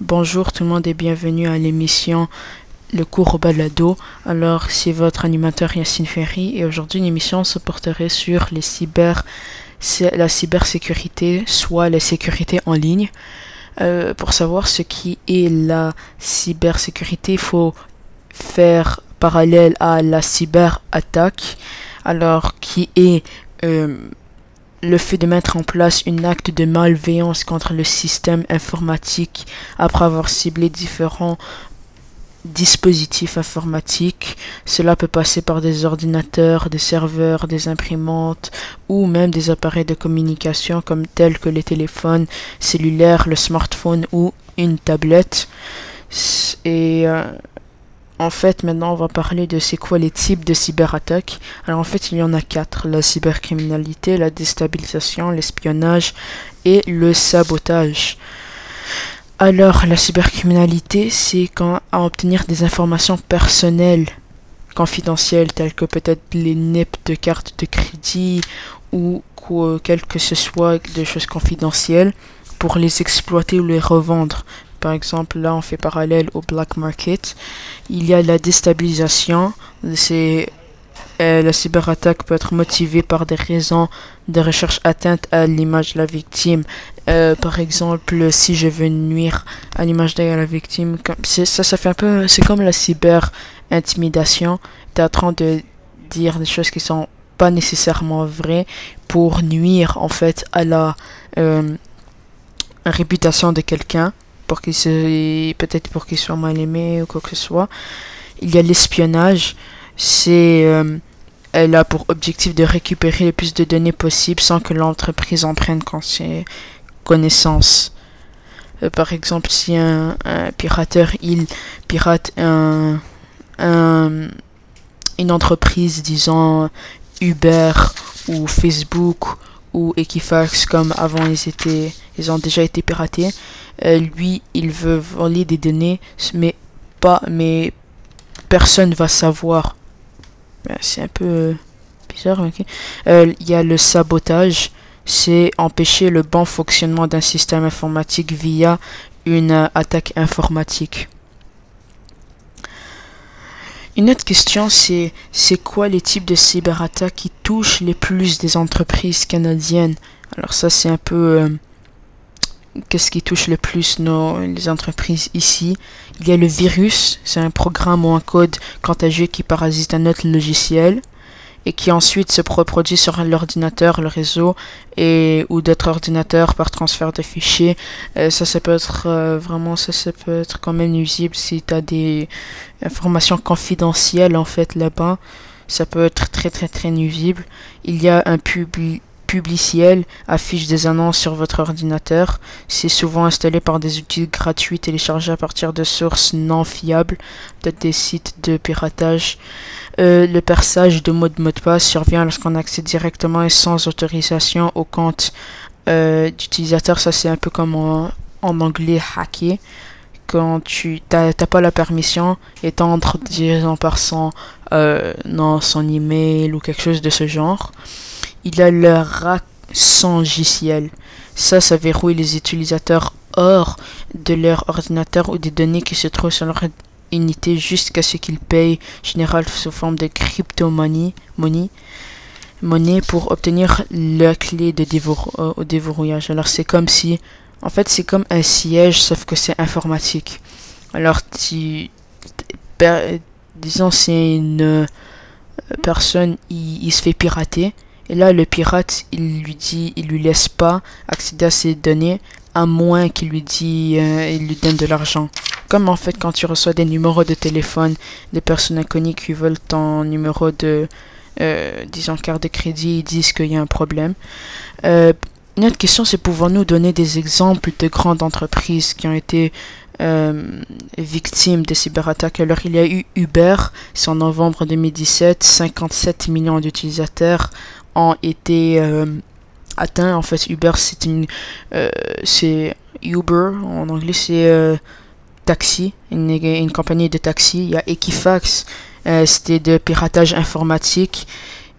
Bonjour tout le monde et bienvenue à l'émission Le cours balado. Alors, c'est votre animateur Yacine Ferry et aujourd'hui l'émission se porterait sur la cybersécurité, soit la sécurité en ligne. Euh, pour savoir ce qui est la cybersécurité, il faut faire parallèle à la cyberattaque, alors qui est euh, le fait de mettre en place un acte de malveillance contre le système informatique après avoir ciblé différents dispositifs informatiques. Cela peut passer par des ordinateurs, des serveurs, des imprimantes ou même des appareils de communication comme tels que les téléphones cellulaires, le smartphone ou une tablette. Et euh, en fait, maintenant, on va parler de c'est quoi les types de cyberattaques. Alors, en fait, il y en a quatre. La cybercriminalité, la déstabilisation, l'espionnage et le sabotage. Alors, la cybercriminalité, c'est quand à obtenir des informations personnelles confidentielles, telles que peut-être les NIP de cartes de crédit ou quoi, quel que ce soit des choses confidentielles pour les exploiter ou les revendre. Par exemple, là, on fait parallèle au black market. Il y a la déstabilisation. C'est euh, la cyberattaque peut être motivée par des raisons de recherche atteinte à l'image de la victime. Euh, par exemple, si je veux nuire à l'image de la victime, ça, ça fait un peu, c'est comme la cyber intimidation. Tu es en train de dire des choses qui sont pas nécessairement vraies pour nuire en fait à la euh, réputation de quelqu'un pour qu'il peut-être pour qu'il soit mal aimé ou quoi que ce soit. Il y a l'espionnage, c'est euh, elle a pour objectif de récupérer le plus de données possible sans que l'entreprise en prenne connaissance. Euh, par exemple, si un, pirateur il pirate un, une entreprise, disons Uber ou Facebook ou Equifax comme avant ils étaient ils ont déjà été piratés. Euh, lui il veut voler des données mais pas mais personne va savoir. C'est un peu bizarre euh, il y a le sabotage. C'est empêcher le bon fonctionnement d'un système informatique via une attaque informatique une autre question, c'est c'est quoi les types de cyberattaques qui touchent les plus des entreprises canadiennes? Alors ça, c'est un peu euh, qu'est-ce qui touche le plus nos les entreprises ici? Il y a le virus, c'est un programme ou un code contagieux qui parasite un autre logiciel et qui ensuite se reproduit sur l'ordinateur, le réseau et ou d'autres ordinateurs par transfert de fichiers. Euh, ça, ça peut être euh, vraiment, ça, ça peut être quand même nuisible si tu as des informations confidentielles en fait là-bas. Ça peut être très très très nuisible. Il y a un public publiciel affiche des annonces sur votre ordinateur. C'est souvent installé par des outils gratuits téléchargés à partir de sources non fiables, peut-être des sites de piratage. Euh, le perçage de mots de mot de passe survient lorsqu'on accède directement et sans autorisation au compte euh, d'utilisateur. Ça c'est un peu comme en, anglais hacker quand tu n'as pas la permission et t'entres disons par son euh, non son email ou quelque chose de ce genre il a le logiciel. Ça, ça verrouille les utilisateurs hors de leur ordinateur ou des données qui se trouvent sur leur unité jusqu'à ce qu'ils payent, général sous forme de crypto-money, monnaie, pour obtenir la clé de euh, déverrouillage. Alors c'est comme si, en fait c'est comme un siège sauf que c'est informatique. Alors disons c'est une euh, personne, il se fait pirater et là, le pirate, il lui dit, il lui laisse pas accéder à ses données, à moins qu'il lui dit, euh, il lui donne de l'argent. Comme en fait quand tu reçois des numéros de téléphone des personnes inconnues qui veulent ton numéro de, euh, disons, carte de crédit, ils disent qu'il y a un problème. Euh, une autre question, c'est pouvons-nous donner des exemples de grandes entreprises qui ont été euh, victimes de cyberattaques? Alors il y a eu Uber, c'est en novembre 2017, 57 millions d'utilisateurs ont été euh, atteints. En fait, Uber, c'est une, euh, c'est Uber en anglais, c'est taxi, une, une, compagnie de taxi. Il y a Equifax, c'était de piratage informatique.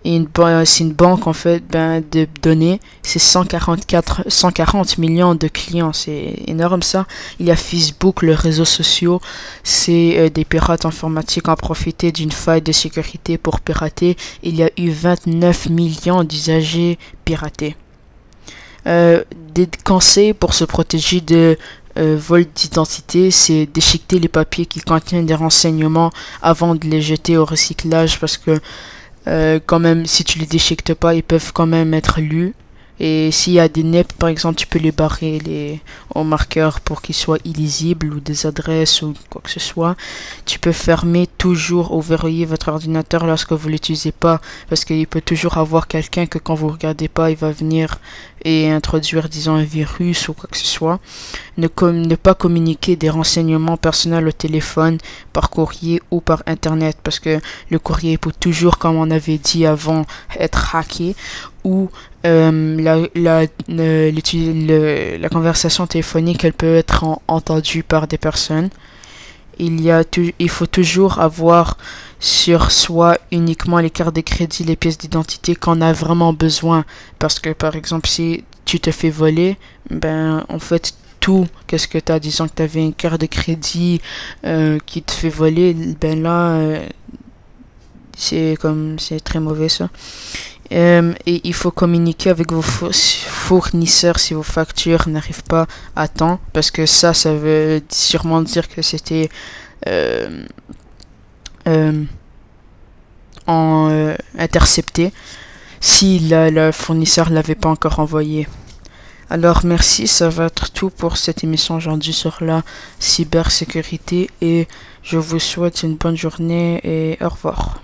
Ba- c'est une banque en fait ben, de données. C'est 144, 140 millions de clients, c'est énorme ça. Il y a Facebook, le réseau social, c'est euh, des pirates informatiques ont profité d'une faille de sécurité pour pirater. Il y a eu 29 millions d'usagers piratés. Euh, des conseils pour se protéger de euh, vol d'identité, c'est déchiqueter les papiers qui contiennent des renseignements avant de les jeter au recyclage parce que euh, quand même, si tu les déchiquetes pas, ils peuvent quand même être lus. Et s'il y a des NEP, par exemple, tu peux les barrer les, au marqueur pour qu'ils soient illisibles ou des adresses ou quoi que ce soit. Tu peux fermer toujours ou verrouiller votre ordinateur lorsque vous l'utilisez pas parce qu'il peut toujours avoir quelqu'un que quand vous regardez pas, il va venir et introduire, disons, un virus ou quoi que ce soit. Ne, pas communiquer des renseignements personnels au téléphone, par courrier ou par internet parce que le courrier peut toujours, comme on avait dit avant, être hacké ou euh, la, la, la conversation téléphonique elle peut être en- entendue par des personnes. Il, y a il faut toujours avoir sur soi uniquement les cartes de crédit, les pièces d'identité qu'on a vraiment besoin. Parce que par exemple, si tu te fais voler, ben en fait tout, qu'est-ce que tu as, disons que tu avais une carte de crédit euh, qui te fait voler, ben là, euh, c'est comme, c'est très mauvais ça. Euh, et il faut communiquer avec vos fo- fournisseurs si vos factures n'arrivent pas à temps, parce que ça, ça veut sûrement dire que c'était euh, euh, euh, intercepté si la- le fournisseur l'avait pas encore envoyé. Alors merci, ça va être tout pour cette émission aujourd'hui sur la cybersécurité et je vous souhaite une bonne journée et au revoir.